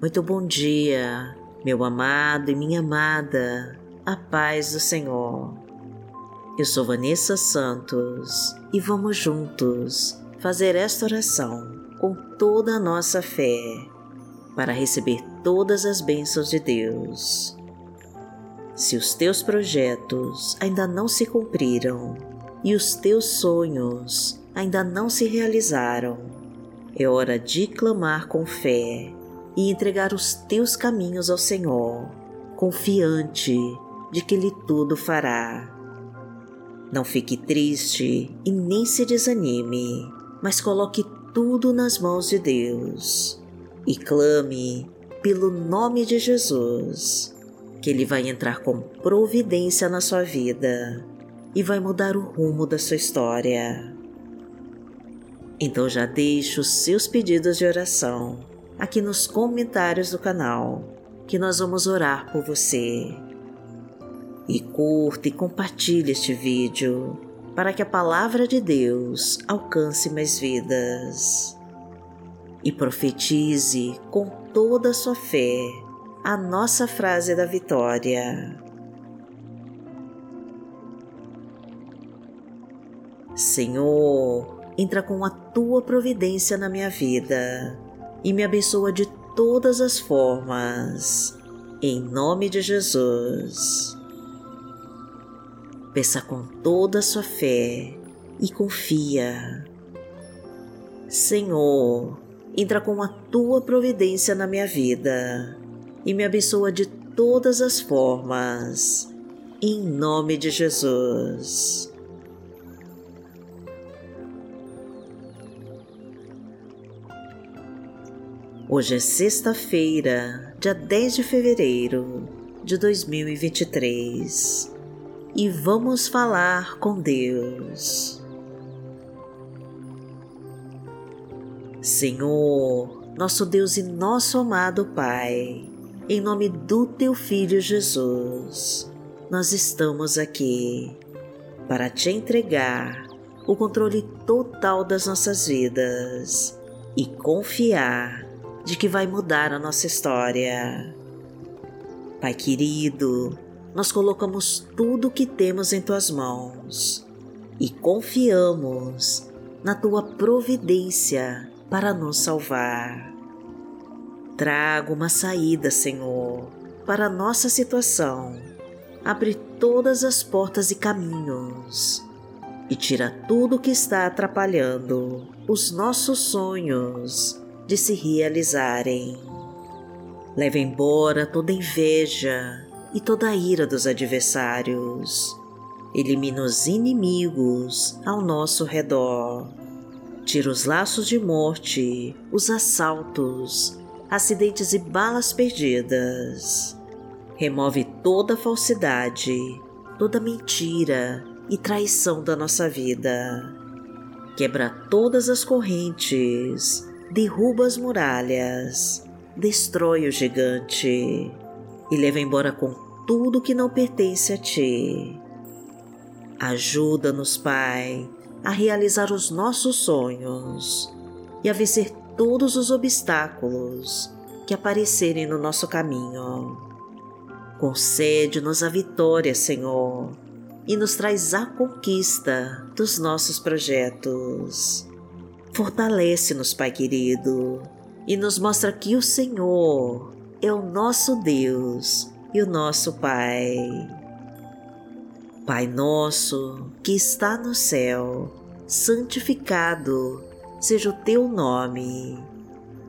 Muito bom dia, meu amado e minha amada, a paz do Senhor. Eu sou Vanessa Santos e vamos juntos fazer esta oração com toda a nossa fé para receber todas as bênçãos de Deus. Se os teus projetos ainda não se cumpriram e os teus sonhos ainda não se realizaram, é hora de clamar com fé e entregar os teus caminhos ao Senhor, confiante de que Ele tudo fará. Não fique triste e nem se desanime, mas coloque tudo nas mãos de Deus e clame pelo nome de Jesus, que Ele vai entrar com providência na sua vida e vai mudar o rumo da sua história. Então já deixe os seus pedidos de oração aqui nos comentários do canal, que nós vamos orar por você. E curta e compartilhe este vídeo para que a palavra de Deus alcance mais vidas. E profetize com toda a sua fé a nossa frase da vitória. Senhor, entra com a tua providência na minha vida e me abençoa de todas as formas. Em nome de Jesus. Peça com toda a sua fé e confia. Senhor, entra com a tua providência na minha vida e me abençoa de todas as formas. Em nome de Jesus. Hoje é sexta-feira, dia 10 de fevereiro de 2023 e vamos falar com Deus. Senhor, nosso Deus e nosso amado Pai, em nome do Teu Filho Jesus, nós estamos aqui para te entregar o controle total das nossas vidas e confiar de que vai mudar a nossa história. Pai querido, nós colocamos tudo o que temos em tuas mãos e confiamos na tua providência para nos salvar. Traga uma saída, Senhor, para a nossa situação. Abre todas as portas e caminhos e tira tudo o que está atrapalhando os nossos sonhos de se realizarem. Leva embora toda inveja e toda a ira dos adversários. Elimina os inimigos ao nosso redor. Tira os laços de morte, os assaltos, acidentes e balas perdidas. Remove toda falsidade, toda mentira e traição da nossa vida. Quebra todas as correntes derruba as muralhas, destrói o gigante e leva embora com tudo que não pertence a ti. Ajuda-nos, Pai, a realizar os nossos sonhos e a vencer todos os obstáculos que aparecerem no nosso caminho. Concede-nos a vitória, Senhor, e nos traz a conquista dos nossos projetos. Fortalece-nos, Pai querido, e nos mostra que o Senhor é o nosso Deus e o nosso Pai. Pai nosso que está no céu, santificado seja o teu nome.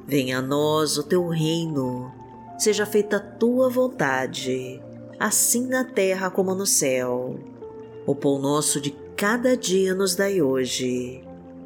Venha a nós o teu reino, seja feita a tua vontade, assim na terra como no céu. O pão nosso de cada dia nos dai hoje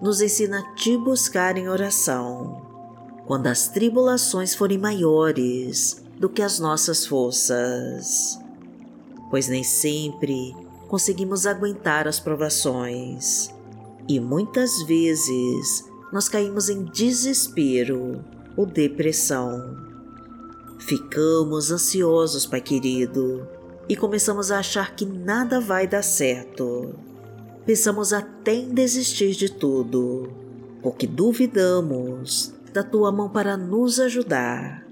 nos ensina a te buscar em oração. Quando as tribulações forem maiores do que as nossas forças, pois nem sempre conseguimos aguentar as provações e muitas vezes nós caímos em desespero ou depressão. Ficamos ansiosos, Pai querido, e começamos a achar que nada vai dar certo. Pensamos até em desistir de tudo, porque duvidamos da tua mão para nos ajudar.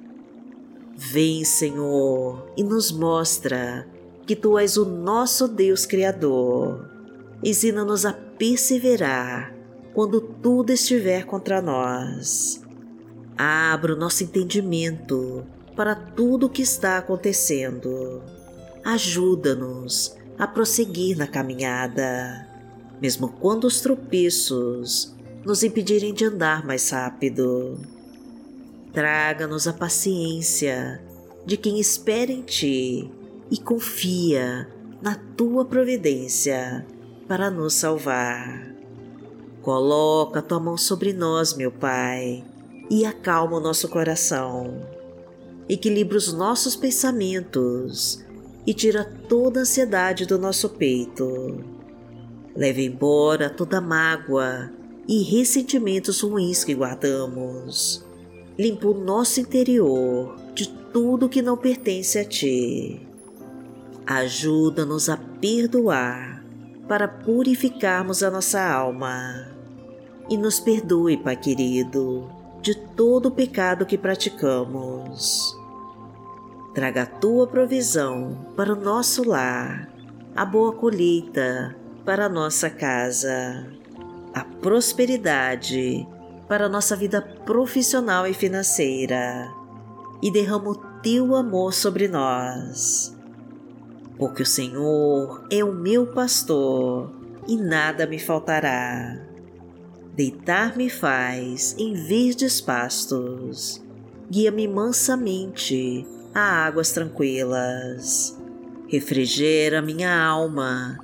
Vem, Senhor, e nos mostra que tu és o nosso Deus Criador. Ensina-nos a perseverar quando tudo estiver contra nós. Abra o nosso entendimento para tudo o que está acontecendo. Ajuda-nos a prosseguir na caminhada, mesmo quando os tropeços nos impedirem de andar mais rápido. Traga-nos a paciência de quem espera em Ti e confia na Tua providência para nos salvar. Coloca tua mão sobre nós, meu Pai, e acalma o nosso coração. Equilibra os nossos pensamentos e tira toda a ansiedade do nosso peito. Leva embora toda mágoa e ressentimentos ruins que guardamos. Limpa o nosso interior de tudo que não pertence a Ti. Ajuda-nos a perdoar para purificarmos a nossa alma e nos perdoe, Pai querido, de todo o pecado que praticamos. Traga a tua provisão para o nosso lar, a boa colheita para nossa casa, a prosperidade para nossa vida profissional e financeira e derrama o teu amor sobre nós. Porque o Senhor é o meu pastor e nada me faltará. Deitar-me faz em verdes pastos, guia-me mansamente a águas tranquilas. Refrigera minha alma,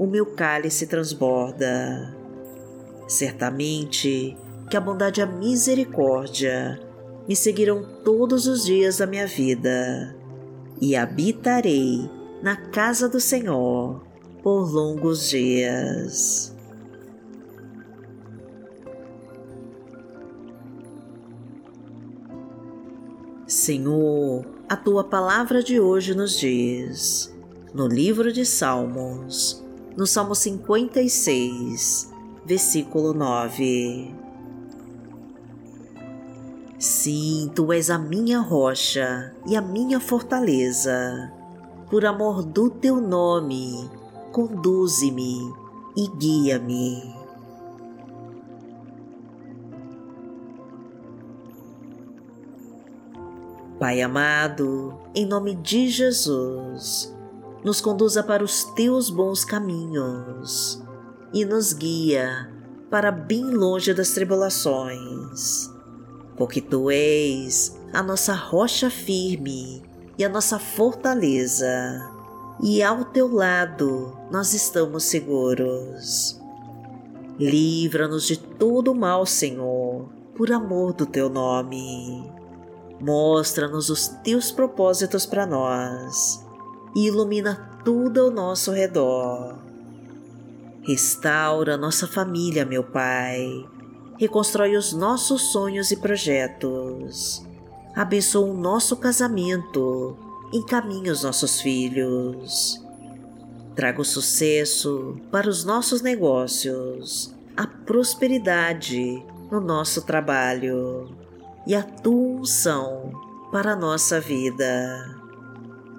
o meu cálice transborda. Certamente que a bondade e a misericórdia me seguirão todos os dias da minha vida, e habitarei na casa do Senhor por longos dias. Senhor, a tua palavra de hoje nos diz, no livro de Salmos, no Salmo 56, versículo 9. Sim, tu és a minha rocha e a minha fortaleza. Por amor do teu nome, conduze-me e guia-me. Pai amado, em nome de Jesus, nos conduza para os teus bons caminhos e nos guia para bem longe das tribulações, porque tu és a nossa rocha firme e a nossa fortaleza, e ao teu lado nós estamos seguros. Livra-nos de todo mal, Senhor, por amor do teu nome. Mostra-nos os teus propósitos para nós e ilumina tudo ao nosso redor. Restaura nossa família, meu Pai. Reconstrói os nossos sonhos e projetos. Abençoa o nosso casamento. Encaminha os nossos filhos. Traga o sucesso para os nossos negócios, a prosperidade no nosso trabalho e a tua unção para a nossa vida.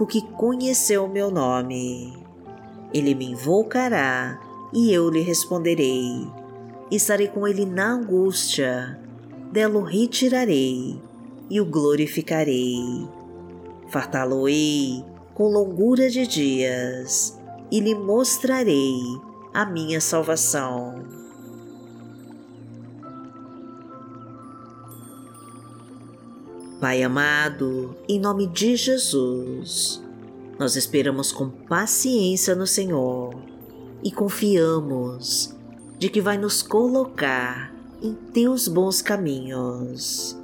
porque conheceu meu nome. Ele me invocará e eu lhe responderei. Estarei com ele na angústia, dela o retirarei e o glorificarei fartá-lo-ei com longura de dias e lhe mostrarei a minha salvação. Pai amado, em nome de Jesus, nós esperamos com paciência no Senhor e confiamos de que vai nos colocar em teus bons caminhos.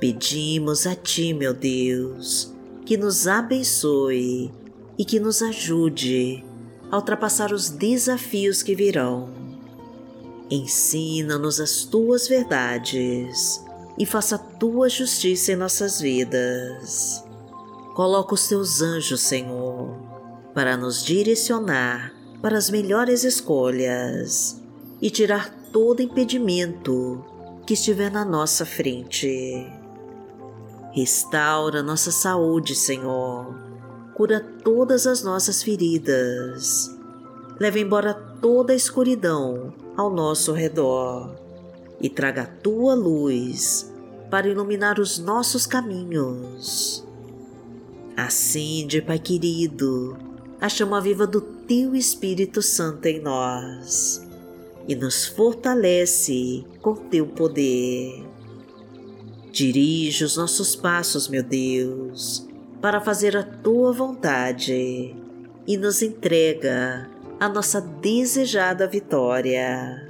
Pedimos a Ti, meu Deus, que nos abençoe e que nos ajude a ultrapassar os desafios que virão. Ensina-nos as Tuas verdades e faça Tua justiça em nossas vidas. Coloca os Teus anjos, Senhor, para nos direcionar para as melhores escolhas e tirar todo impedimento que estiver na nossa frente. Restaura nossa saúde, Senhor. Cura todas as nossas feridas. Leva embora toda a escuridão ao nosso redor e traga a tua luz para iluminar os nossos caminhos. Acende, Pai querido, a chama viva do Teu Espírito Santo em nós e nos fortalece com Teu poder. Dirige os nossos passos, meu Deus, para fazer a tua vontade e nos entrega a nossa desejada vitória.